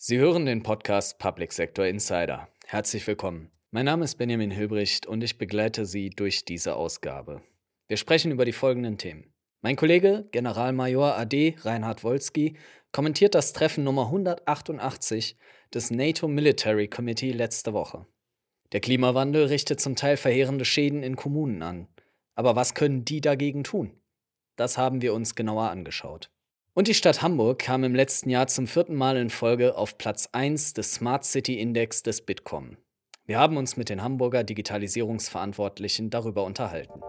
Sie hören den Podcast Public Sector Insider. Herzlich willkommen. Mein Name ist Benjamin Hilbricht und ich begleite Sie durch diese Ausgabe. Wir sprechen über die folgenden Themen. Mein Kollege, Generalmajor AD Reinhard Wolski, kommentiert das Treffen Nummer 188 des NATO Military Committee letzte Woche. Der Klimawandel richtet zum Teil verheerende Schäden in Kommunen an. Aber was können die dagegen tun? Das haben wir uns genauer angeschaut. Und die Stadt Hamburg kam im letzten Jahr zum vierten Mal in Folge auf Platz 1 des Smart City Index des Bitkom. Wir haben uns mit den Hamburger Digitalisierungsverantwortlichen darüber unterhalten.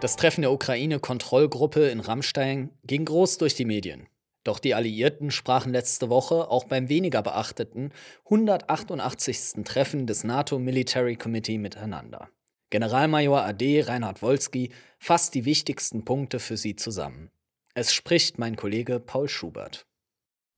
Das Treffen der Ukraine-Kontrollgruppe in Rammstein ging groß durch die Medien. Doch die Alliierten sprachen letzte Woche auch beim weniger beachteten 188. Treffen des NATO Military Committee miteinander. Generalmajor AD Reinhard Wolski fasst die wichtigsten Punkte für Sie zusammen. Es spricht mein Kollege Paul Schubert.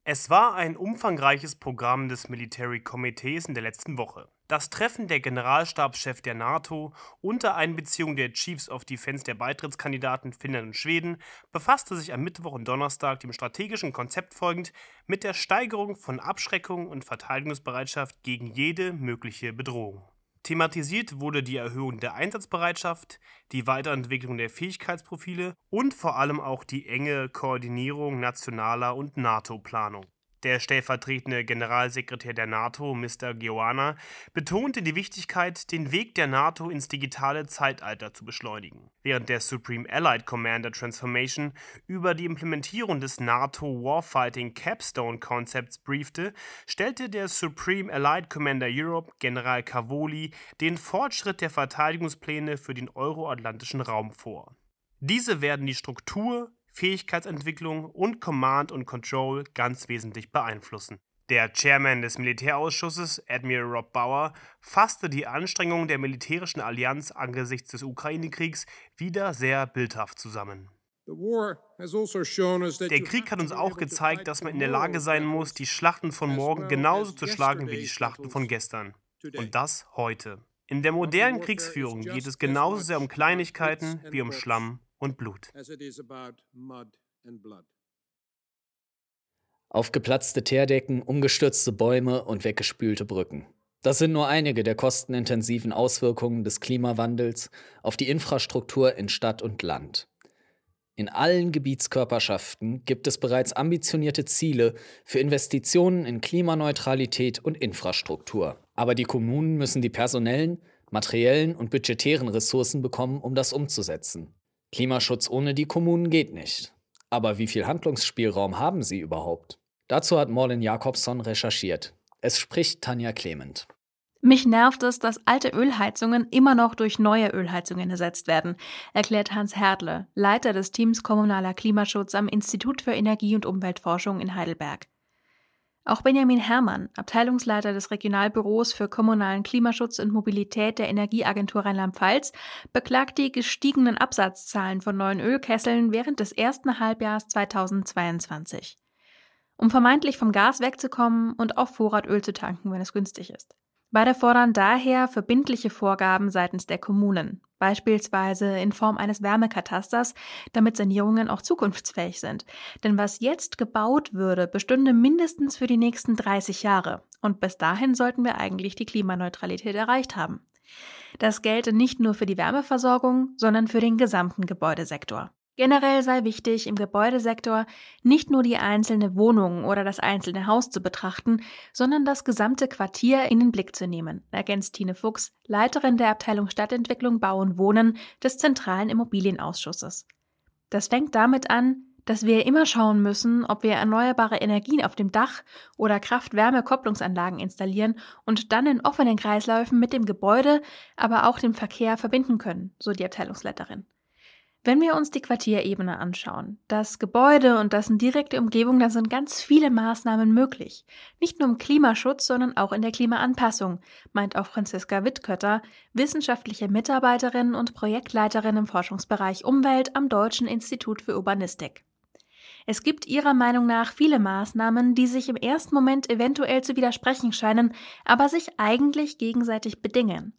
Es war ein umfangreiches Programm des Military Committees in der letzten Woche. Das Treffen der Generalstabschef der NATO unter Einbeziehung der Chiefs of Defense der Beitrittskandidaten Finnland und Schweden befasste sich am Mittwoch und Donnerstag dem strategischen Konzept folgend mit der Steigerung von Abschreckung und Verteidigungsbereitschaft gegen jede mögliche Bedrohung. Thematisiert wurde die Erhöhung der Einsatzbereitschaft, die Weiterentwicklung der Fähigkeitsprofile und vor allem auch die enge Koordinierung nationaler und NATO-Planung der stellvertretende Generalsekretär der NATO, Mr. Geoana, betonte die Wichtigkeit, den Weg der NATO ins digitale Zeitalter zu beschleunigen. Während der Supreme Allied Commander Transformation über die Implementierung des NATO Warfighting Capstone Konzepts briefte, stellte der Supreme Allied Commander Europe, General Cavoli, den Fortschritt der Verteidigungspläne für den euroatlantischen Raum vor. Diese werden die Struktur, Fähigkeitsentwicklung und Command und Control ganz wesentlich beeinflussen. Der Chairman des Militärausschusses, Admiral Rob Bauer, fasste die Anstrengungen der militärischen Allianz angesichts des Ukraine-Kriegs wieder sehr bildhaft zusammen. Also der Krieg hat uns auch gezeigt, dass man in der Lage sein muss, die Schlachten von morgen genauso zu schlagen wie die Schlachten von gestern. Und das heute. In der modernen Kriegsführung geht es genauso sehr um Kleinigkeiten wie um Schlamm und Blut. Aufgeplatzte Teerdecken, umgestürzte Bäume und weggespülte Brücken. Das sind nur einige der kostenintensiven Auswirkungen des Klimawandels auf die Infrastruktur in Stadt und Land. In allen Gebietskörperschaften gibt es bereits ambitionierte Ziele für Investitionen in Klimaneutralität und Infrastruktur. Aber die Kommunen müssen die personellen, materiellen und budgetären Ressourcen bekommen, um das umzusetzen. Klimaschutz ohne die Kommunen geht nicht. Aber wie viel Handlungsspielraum haben sie überhaupt? Dazu hat Morlin Jakobson recherchiert. Es spricht Tanja Clement. Mich nervt es, dass alte Ölheizungen immer noch durch neue Ölheizungen ersetzt werden, erklärt Hans Herdle, Leiter des Teams Kommunaler Klimaschutz am Institut für Energie- und Umweltforschung in Heidelberg. Auch Benjamin Herrmann, Abteilungsleiter des Regionalbüros für kommunalen Klimaschutz und Mobilität der Energieagentur Rheinland-Pfalz, beklagt die gestiegenen Absatzzahlen von neuen Ölkesseln während des ersten Halbjahres 2022. Um vermeintlich vom Gas wegzukommen und auf Vorrat Öl zu tanken, wenn es günstig ist. Beide fordern daher verbindliche Vorgaben seitens der Kommunen, beispielsweise in Form eines Wärmekatasters, damit Sanierungen auch zukunftsfähig sind. Denn was jetzt gebaut würde, bestünde mindestens für die nächsten 30 Jahre. Und bis dahin sollten wir eigentlich die Klimaneutralität erreicht haben. Das gelte nicht nur für die Wärmeversorgung, sondern für den gesamten Gebäudesektor. Generell sei wichtig, im Gebäudesektor nicht nur die einzelne Wohnung oder das einzelne Haus zu betrachten, sondern das gesamte Quartier in den Blick zu nehmen, ergänzt Tine Fuchs, Leiterin der Abteilung Stadtentwicklung Bau und Wohnen des Zentralen Immobilienausschusses. Das fängt damit an, dass wir immer schauen müssen, ob wir erneuerbare Energien auf dem Dach oder Kraft-Wärme-Kopplungsanlagen installieren und dann in offenen Kreisläufen mit dem Gebäude, aber auch dem Verkehr verbinden können, so die Abteilungsleiterin. Wenn wir uns die Quartierebene anschauen, das Gebäude und dessen direkte Umgebung, da sind ganz viele Maßnahmen möglich. Nicht nur im Klimaschutz, sondern auch in der Klimaanpassung, meint auch Franziska Wittkötter, wissenschaftliche Mitarbeiterin und Projektleiterin im Forschungsbereich Umwelt am Deutschen Institut für Urbanistik. Es gibt ihrer Meinung nach viele Maßnahmen, die sich im ersten Moment eventuell zu widersprechen scheinen, aber sich eigentlich gegenseitig bedingen.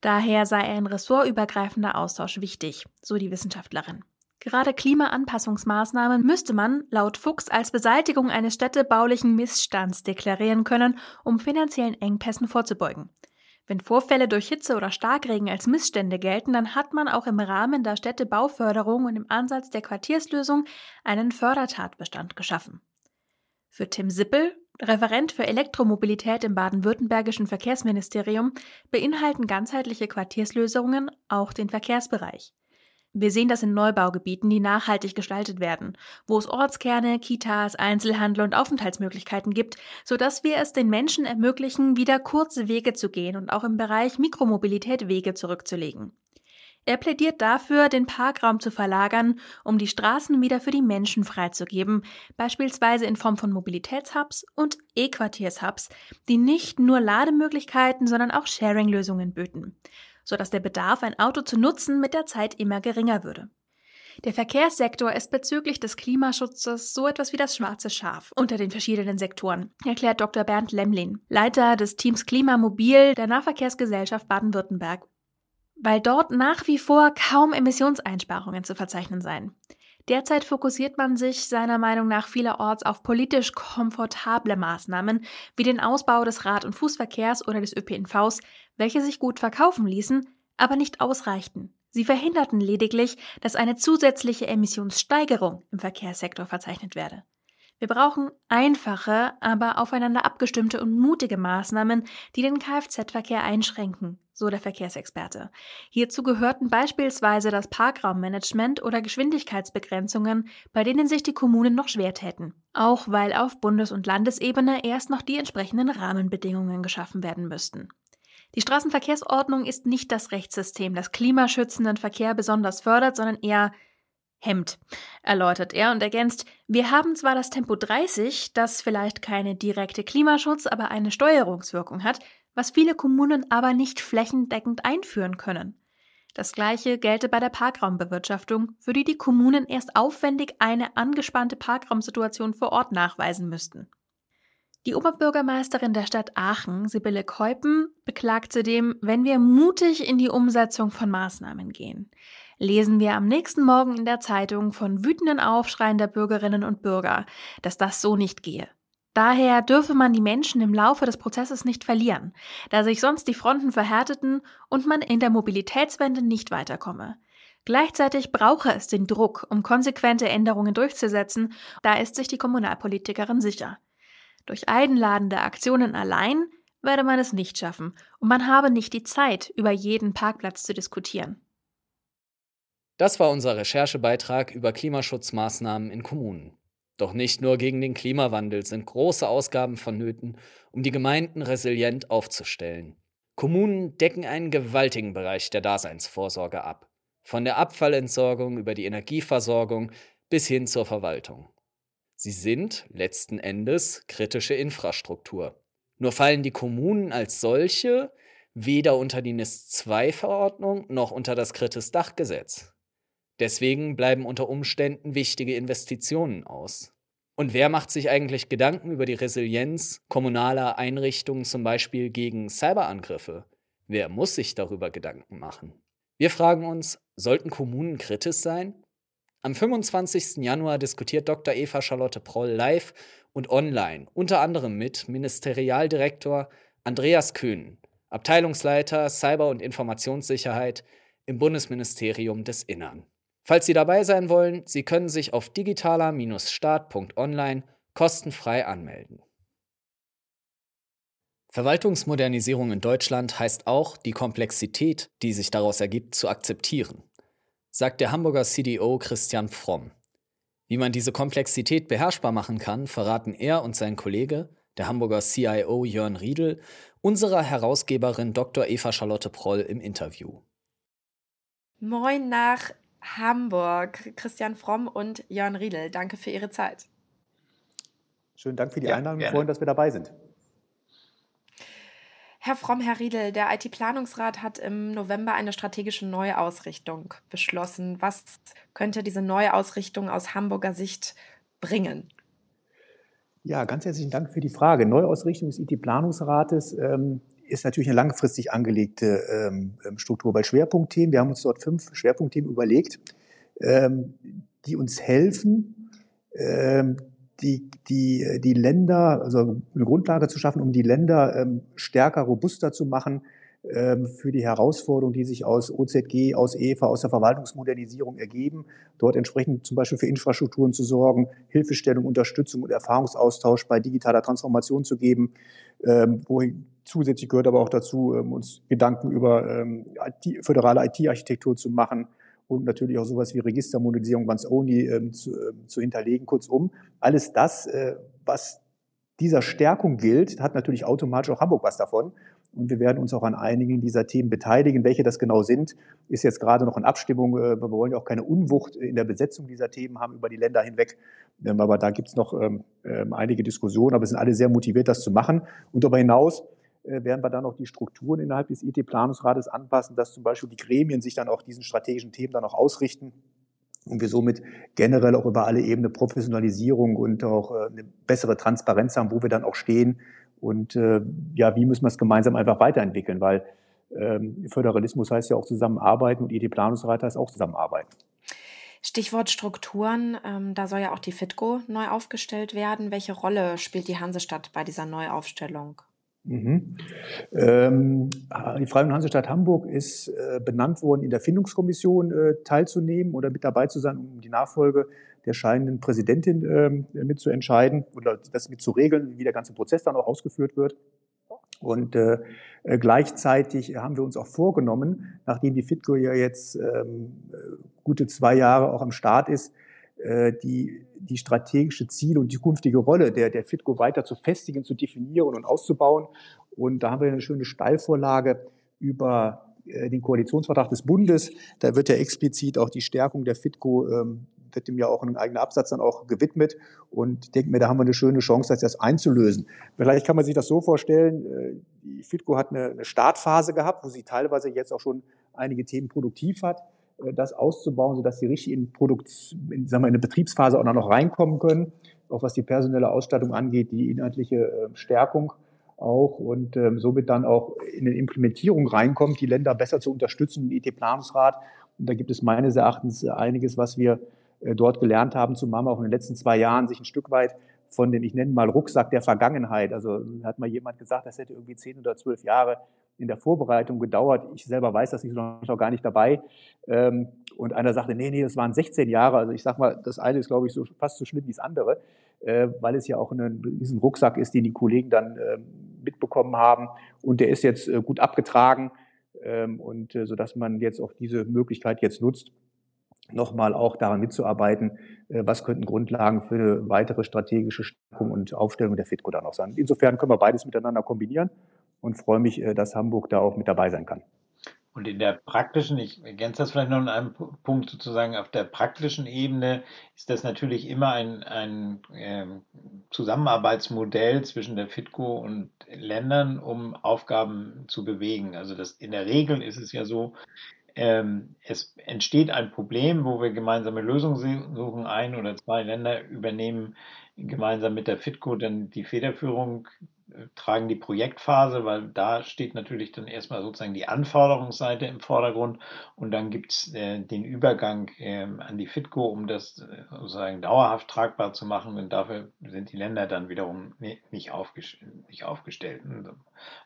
Daher sei ein ressortübergreifender Austausch wichtig, so die Wissenschaftlerin. Gerade Klimaanpassungsmaßnahmen müsste man laut Fuchs als Beseitigung eines städtebaulichen Missstands deklarieren können, um finanziellen Engpässen vorzubeugen. Wenn Vorfälle durch Hitze oder Starkregen als Missstände gelten, dann hat man auch im Rahmen der Städtebauförderung und im Ansatz der Quartierslösung einen Fördertatbestand geschaffen. Für Tim Sippel, Referent für Elektromobilität im baden-württembergischen Verkehrsministerium, beinhalten ganzheitliche Quartierslösungen auch den Verkehrsbereich. Wir sehen das in Neubaugebieten, die nachhaltig gestaltet werden, wo es Ortskerne, Kitas, Einzelhandel und Aufenthaltsmöglichkeiten gibt, sodass wir es den Menschen ermöglichen, wieder kurze Wege zu gehen und auch im Bereich Mikromobilität Wege zurückzulegen. Er plädiert dafür, den Parkraum zu verlagern, um die Straßen wieder für die Menschen freizugeben, beispielsweise in Form von Mobilitätshubs und E-Quartiershubs, die nicht nur Lademöglichkeiten, sondern auch Sharing-Lösungen böten sodass der Bedarf, ein Auto zu nutzen, mit der Zeit immer geringer würde. Der Verkehrssektor ist bezüglich des Klimaschutzes so etwas wie das schwarze Schaf unter den verschiedenen Sektoren, erklärt Dr. Bernd Lemlin, Leiter des Teams Klimamobil der Nahverkehrsgesellschaft Baden-Württemberg, weil dort nach wie vor kaum Emissionseinsparungen zu verzeichnen seien. Derzeit fokussiert man sich seiner Meinung nach vielerorts auf politisch komfortable Maßnahmen wie den Ausbau des Rad- und Fußverkehrs oder des ÖPNVs, welche sich gut verkaufen ließen, aber nicht ausreichten. Sie verhinderten lediglich, dass eine zusätzliche Emissionssteigerung im Verkehrssektor verzeichnet werde. Wir brauchen einfache, aber aufeinander abgestimmte und mutige Maßnahmen, die den Kfz-Verkehr einschränken, so der Verkehrsexperte. Hierzu gehörten beispielsweise das Parkraummanagement oder Geschwindigkeitsbegrenzungen, bei denen sich die Kommunen noch schwer täten, auch weil auf Bundes- und Landesebene erst noch die entsprechenden Rahmenbedingungen geschaffen werden müssten. Die Straßenverkehrsordnung ist nicht das Rechtssystem, das klimaschützenden Verkehr besonders fördert, sondern eher hemmt, erläutert er und ergänzt, wir haben zwar das Tempo 30, das vielleicht keine direkte Klimaschutz, aber eine Steuerungswirkung hat, was viele Kommunen aber nicht flächendeckend einführen können. Das gleiche gelte bei der Parkraumbewirtschaftung, für die die Kommunen erst aufwendig eine angespannte Parkraumsituation vor Ort nachweisen müssten. Die Oberbürgermeisterin der Stadt Aachen, Sibylle Keupen, beklagt zudem, wenn wir mutig in die Umsetzung von Maßnahmen gehen, lesen wir am nächsten Morgen in der Zeitung von wütenden Aufschreien der Bürgerinnen und Bürger, dass das so nicht gehe. Daher dürfe man die Menschen im Laufe des Prozesses nicht verlieren, da sich sonst die Fronten verhärteten und man in der Mobilitätswende nicht weiterkomme. Gleichzeitig brauche es den Druck, um konsequente Änderungen durchzusetzen, da ist sich die Kommunalpolitikerin sicher. Durch einladende Aktionen allein werde man es nicht schaffen und man habe nicht die Zeit, über jeden Parkplatz zu diskutieren. Das war unser Recherchebeitrag über Klimaschutzmaßnahmen in Kommunen. Doch nicht nur gegen den Klimawandel sind große Ausgaben vonnöten, um die Gemeinden resilient aufzustellen. Kommunen decken einen gewaltigen Bereich der Daseinsvorsorge ab. Von der Abfallentsorgung über die Energieversorgung bis hin zur Verwaltung. Sie sind letzten Endes kritische Infrastruktur. Nur fallen die Kommunen als solche weder unter die NIS-2-Verordnung noch unter das Kritis-Dachgesetz. Deswegen bleiben unter Umständen wichtige Investitionen aus. Und wer macht sich eigentlich Gedanken über die Resilienz kommunaler Einrichtungen, zum Beispiel gegen Cyberangriffe? Wer muss sich darüber Gedanken machen? Wir fragen uns, sollten Kommunen kritisch sein? Am 25. Januar diskutiert Dr. Eva Charlotte Proll live und online, unter anderem mit Ministerialdirektor Andreas Köhn, Abteilungsleiter Cyber- und Informationssicherheit im Bundesministerium des Innern. Falls Sie dabei sein wollen, Sie können sich auf digitaler-start.online kostenfrei anmelden. Verwaltungsmodernisierung in Deutschland heißt auch, die Komplexität, die sich daraus ergibt, zu akzeptieren sagt der Hamburger CDO Christian Fromm. Wie man diese Komplexität beherrschbar machen kann, verraten er und sein Kollege, der Hamburger CIO Jörn Riedel, unserer Herausgeberin Dr. Eva Charlotte Proll im Interview. Moin nach Hamburg, Christian Fromm und Jörn Riedel. Danke für Ihre Zeit. Schönen Dank für die ja, Einladung. Wir freuen, dass wir dabei sind. Herr Fromm, Herr Riedel, der IT-Planungsrat hat im November eine strategische Neuausrichtung beschlossen. Was könnte diese Neuausrichtung aus Hamburger Sicht bringen? Ja, ganz herzlichen Dank für die Frage. Neuausrichtung des IT-Planungsrates ähm, ist natürlich eine langfristig angelegte ähm, ähm, Struktur bei Schwerpunktthemen. Wir haben uns dort fünf Schwerpunktthemen überlegt, ähm, die uns helfen, ähm, die, die, die Länder, also eine Grundlage zu schaffen, um die Länder ähm, stärker, robuster zu machen ähm, für die Herausforderungen, die sich aus OZG, aus EFA, aus der Verwaltungsmodernisierung ergeben, dort entsprechend zum Beispiel für Infrastrukturen zu sorgen, Hilfestellung, Unterstützung und Erfahrungsaustausch bei digitaler Transformation zu geben, wohin zusätzlich gehört aber auch dazu, ähm, uns Gedanken über IT, föderale IT-Architektur zu machen, und natürlich auch sowas wie Registermodernisierung once only ähm, zu, äh, zu hinterlegen. Kurzum, alles das, äh, was dieser Stärkung gilt, hat natürlich automatisch auch Hamburg was davon. Und wir werden uns auch an einigen dieser Themen beteiligen. Welche das genau sind, ist jetzt gerade noch in Abstimmung. Äh, wir wollen ja auch keine Unwucht in der Besetzung dieser Themen haben über die Länder hinweg. Ähm, aber da gibt es noch ähm, ähm, einige Diskussionen. Aber wir sind alle sehr motiviert, das zu machen. Und darüber hinaus werden wir dann auch die Strukturen innerhalb des IT-Planungsrates anpassen, dass zum Beispiel die Gremien sich dann auch diesen strategischen Themen dann auch ausrichten und wir somit generell auch über alle Ebenen Professionalisierung und auch äh, eine bessere Transparenz haben, wo wir dann auch stehen und äh, ja, wie müssen wir es gemeinsam einfach weiterentwickeln, weil ähm, Föderalismus heißt ja auch zusammenarbeiten und IT-Planungsrat heißt auch zusammenarbeiten. Stichwort Strukturen, ähm, da soll ja auch die FITCO neu aufgestellt werden. Welche Rolle spielt die Hansestadt bei dieser Neuaufstellung? Mhm. Ähm, die Freie und Hansestadt Hamburg ist äh, benannt worden, in der Findungskommission äh, teilzunehmen oder mit dabei zu sein, um die Nachfolge der scheidenden Präsidentin äh, mitzuentscheiden oder das mit zu regeln, wie der ganze Prozess dann auch ausgeführt wird. Und äh, äh, gleichzeitig haben wir uns auch vorgenommen, nachdem die FITCO ja jetzt ähm, gute zwei Jahre auch am Start ist, äh, die, die strategische Ziele und die künftige Rolle der, der FITCO weiter zu festigen, zu definieren und auszubauen. Und da haben wir eine schöne Steilvorlage über äh, den Koalitionsvertrag des Bundes. Da wird ja explizit auch die Stärkung der FITCO, ähm, wird dem ja auch ein eigener Absatz dann auch gewidmet. Und ich denke mir, da haben wir eine schöne Chance, das einzulösen. Vielleicht kann man sich das so vorstellen, äh, die FITCO hat eine, eine Startphase gehabt, wo sie teilweise jetzt auch schon einige Themen produktiv hat. Äh, das auszubauen, sodass sie richtig in, Produkt, in, sagen wir, in eine Betriebsphase auch noch reinkommen können, auch was die personelle Ausstattung angeht, die inhaltliche äh, Stärkung auch und ähm, somit dann auch in eine Implementierung reinkommt, die Länder besser zu unterstützen, den IT-Planungsrat. Und da gibt es meines Erachtens einiges, was wir äh, dort gelernt haben zu Mama auch in den letzten zwei Jahren, sich ein Stück weit von dem, ich nenne mal Rucksack der Vergangenheit. Also hat mal jemand gesagt, das hätte irgendwie zehn oder zwölf Jahre in der Vorbereitung gedauert. Ich selber weiß das, ich noch, noch gar nicht dabei. Ähm, und einer sagte, nee, nee, das waren 16 Jahre. Also ich sag mal, das eine ist, glaube ich, so, fast so schlimm wie das andere, äh, weil es ja auch ein riesen Rucksack ist, den die Kollegen dann ähm, mitbekommen haben. Und der ist jetzt äh, gut abgetragen. Ähm, und äh, sodass man jetzt auch diese Möglichkeit jetzt nutzt, nochmal auch daran mitzuarbeiten, was könnten Grundlagen für eine weitere strategische Stärkung und Aufstellung der FITCO dann noch sein. Insofern können wir beides miteinander kombinieren und freue mich, äh, dass Hamburg da auch mit dabei sein kann. Und in der praktischen, ich ergänze das vielleicht noch in einem Punkt sozusagen, auf der praktischen Ebene ist das natürlich immer ein, ein äh, Zusammenarbeitsmodell zwischen der FITCO und Ländern, um Aufgaben zu bewegen. Also das, in der Regel ist es ja so, ähm, es entsteht ein Problem, wo wir gemeinsame Lösungen suchen. Ein oder zwei Länder übernehmen gemeinsam mit der FITCO dann die Federführung tragen die Projektphase, weil da steht natürlich dann erstmal sozusagen die Anforderungsseite im Vordergrund und dann gibt es äh, den Übergang äh, an die FITCO, um das äh, sozusagen dauerhaft tragbar zu machen und dafür sind die Länder dann wiederum nicht, aufgest nicht aufgestellt. Ein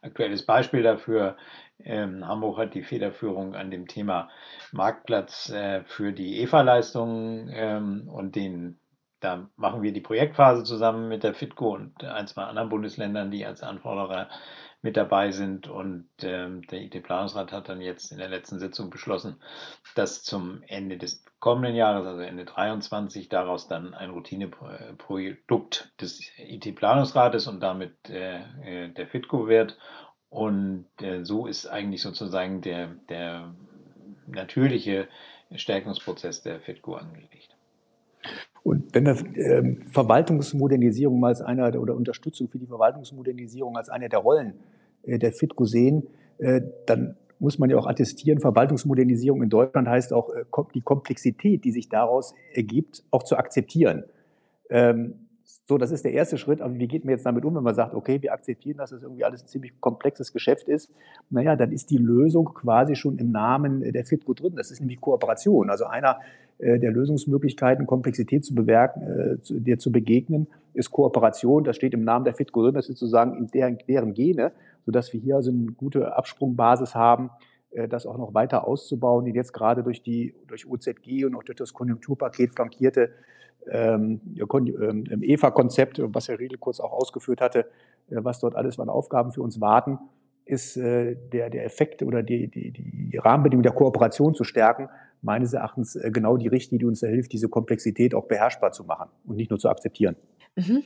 aktuelles Beispiel dafür, ähm, Hamburg hat die Federführung an dem Thema Marktplatz äh, für die EFA-Leistungen ähm, und den da machen wir die Projektphase zusammen mit der FITCO und ein, zwei anderen Bundesländern, die als Anforderer mit dabei sind. Und ähm, der IT-Planungsrat hat dann jetzt in der letzten Sitzung beschlossen, dass zum Ende des kommenden Jahres, also Ende 2023, daraus dann ein Routineprodukt des IT-Planungsrates und damit äh, äh, der FITCO wird. Und äh, so ist eigentlich sozusagen der, der natürliche Stärkungsprozess der FITCO angelegt. Und wenn wir ähm, Verwaltungsmodernisierung als einer oder Unterstützung für die Verwaltungsmodernisierung als eine der Rollen äh, der FITCO sehen, äh, dann muss man ja auch attestieren, Verwaltungsmodernisierung in Deutschland heißt auch, äh, die Komplexität, die sich daraus ergibt, auch zu akzeptieren. Ähm, So, das ist der erste Schritt. Aber wie geht man jetzt damit um, wenn man sagt, okay, wir akzeptieren, dass das irgendwie alles ein ziemlich komplexes Geschäft ist? Naja, dann ist die Lösung quasi schon im Namen der FITCO drin. Das ist nämlich Kooperation. Also einer äh, der Lösungsmöglichkeiten, Komplexität zu bewerken, äh, zu, dir zu begegnen, ist Kooperation. Das steht im Namen der FITCO drin. Das ist sozusagen in deren, deren Gene, sodass wir hier also eine gute Absprungbasis haben, äh, das auch noch weiter auszubauen, die jetzt gerade durch die durch OZG und auch durch das Konjunkturpaket flankierte ähm, ähm EFA-Konzept, was Herr Riedel kurz auch ausgeführt hatte, äh, was dort alles an Aufgaben für uns warten, ist äh, der, der Effekt oder die, die, die Rahmenbedingungen der Kooperation zu stärken, meines Erachtens äh, genau die Richtlinie, die uns da hilft, diese Komplexität auch beherrschbar zu machen und nicht nur zu akzeptieren. Mhm.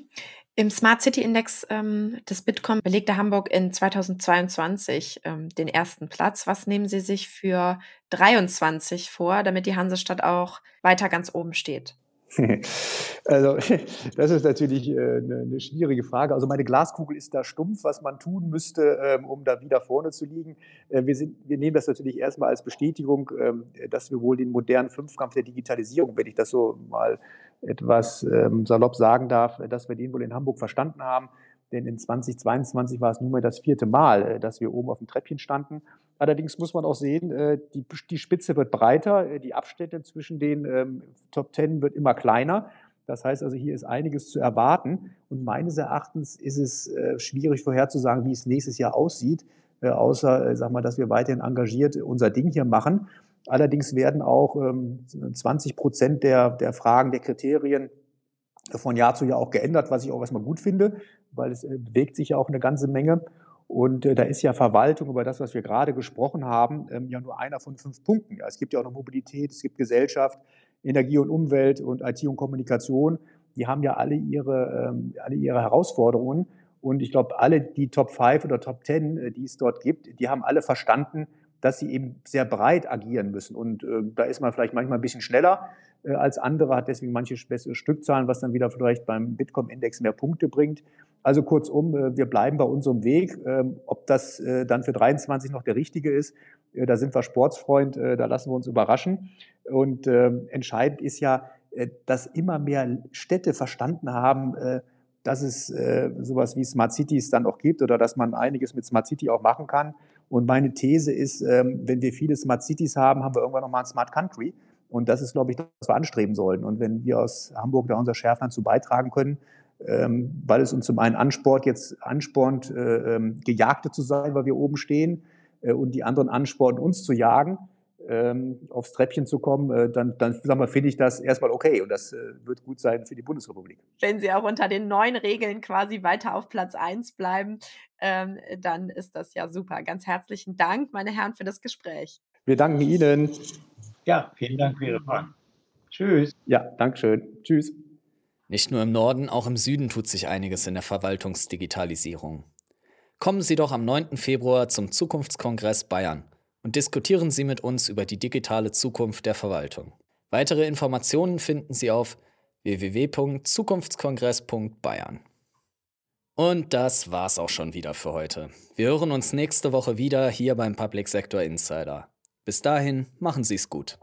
Im Smart City Index ähm, des Bitkom belegte Hamburg in 2022 ähm, den ersten Platz. Was nehmen Sie sich für 23 vor, damit die Hansestadt auch weiter ganz oben steht? Also, das ist natürlich äh, eine, schwierige Frage. Also, meine Glaskugel ist da stumpf, was man tun müsste, ähm, um da wieder vorne zu liegen. Äh, wir, sind, wir nehmen das natürlich erstmal als Bestätigung, ähm, dass wir wohl den modernen Fünfkampf der Digitalisierung, wenn ich das so mal etwas ähm, salopp sagen darf, dass wir den wohl in Hamburg verstanden haben. Denn in 2022 war es nunmehr das vierte Mal, äh, dass wir oben auf dem Treppchen standen. Allerdings muss man auch sehen, äh, die, die Spitze wird breiter, äh, die Abstände zwischen den ähm, Top Ten wird immer kleiner. Das heißt also, hier ist einiges zu erwarten. Und meines Erachtens ist es äh, schwierig vorherzusagen, wie es nächstes Jahr aussieht, außer, sag mal, dass wir weiterhin engagiert unser Ding hier machen. Allerdings werden auch ähm, 20 Prozent der, der Fragen, der Kriterien von Jahr zu Jahr auch geändert, was ich auch erstmal gut finde, weil es bewegt sich ja auch eine ganze Menge. Und äh, da ist ja Verwaltung über das, was wir gerade gesprochen haben, ähm, ja nur einer von fünf Punkten. Ja, es gibt ja auch noch Mobilität, es gibt Gesellschaft, Energie und Umwelt und IT und Kommunikation. Die haben ja alle ihre, ähm, alle ihre Herausforderungen. Und ich glaube, alle die Top 5 oder Top 10, äh, die es dort gibt, die haben alle verstanden, dass sie eben sehr breit agieren müssen. Und äh, da ist man vielleicht manchmal ein bisschen schneller äh, als andere, hat deswegen manche bessere Stückzahlen, was dann wieder vielleicht beim Bitkom-Index mehr Punkte bringt. Also kurzum, äh, wir bleiben bei unserem Weg. Ähm, ob das äh, dann für 23 noch der richtige ist, da sind wir Sportsfreund, da lassen wir uns überraschen. Und ähm, entscheidend ist ja, dass immer mehr Städte verstanden haben, dass es sowas wie Smart Cities dann auch gibt oder dass man einiges mit Smart City auch machen kann. Und meine These ist, ähm, wenn wir viele Smart Cities haben, haben wir irgendwann nochmal ein Smart Country. Und das ist, glaube ich, das, was wir anstreben sollten. Und wenn wir aus Hamburg da unser Schärfland zu beitragen können, ähm, weil es uns zum einen anspornt, jetzt anspornt, äh, ähm, Gejagte zu sein, weil wir oben stehen, äh, und die anderen anspornen, uns zu jagen, aufs Treppchen zu kommen, äh, dann, dann finde ich das erstmal okay und das wird gut sein für die Bundesrepublik. Wenn Sie auch unter den neuen Regeln quasi weiter auf Platz 1 bleiben, ähm, dann ist das ja super. Ganz herzlichen Dank, meine Herren, für das Gespräch. Wir danken Ihnen. Ja, vielen Dank für Ihre Fragen. Tschüss. Ja, Dankeschön. Tschüss. Nicht nur im Norden, auch im Süden tut sich einiges in der Verwaltungsdigitalisierung. Kommen Sie doch am 9. Februar zum Zukunftskongress Bayern und diskutieren Sie mit uns über die digitale Zukunft der Verwaltung. Weitere Informationen finden Sie auf www.zukunftskongress.bayern. Und das war's auch schon wieder für heute. Wir hören uns nächste Woche wieder hier beim Public Sector Insider. Bis dahin, machen Sie es gut.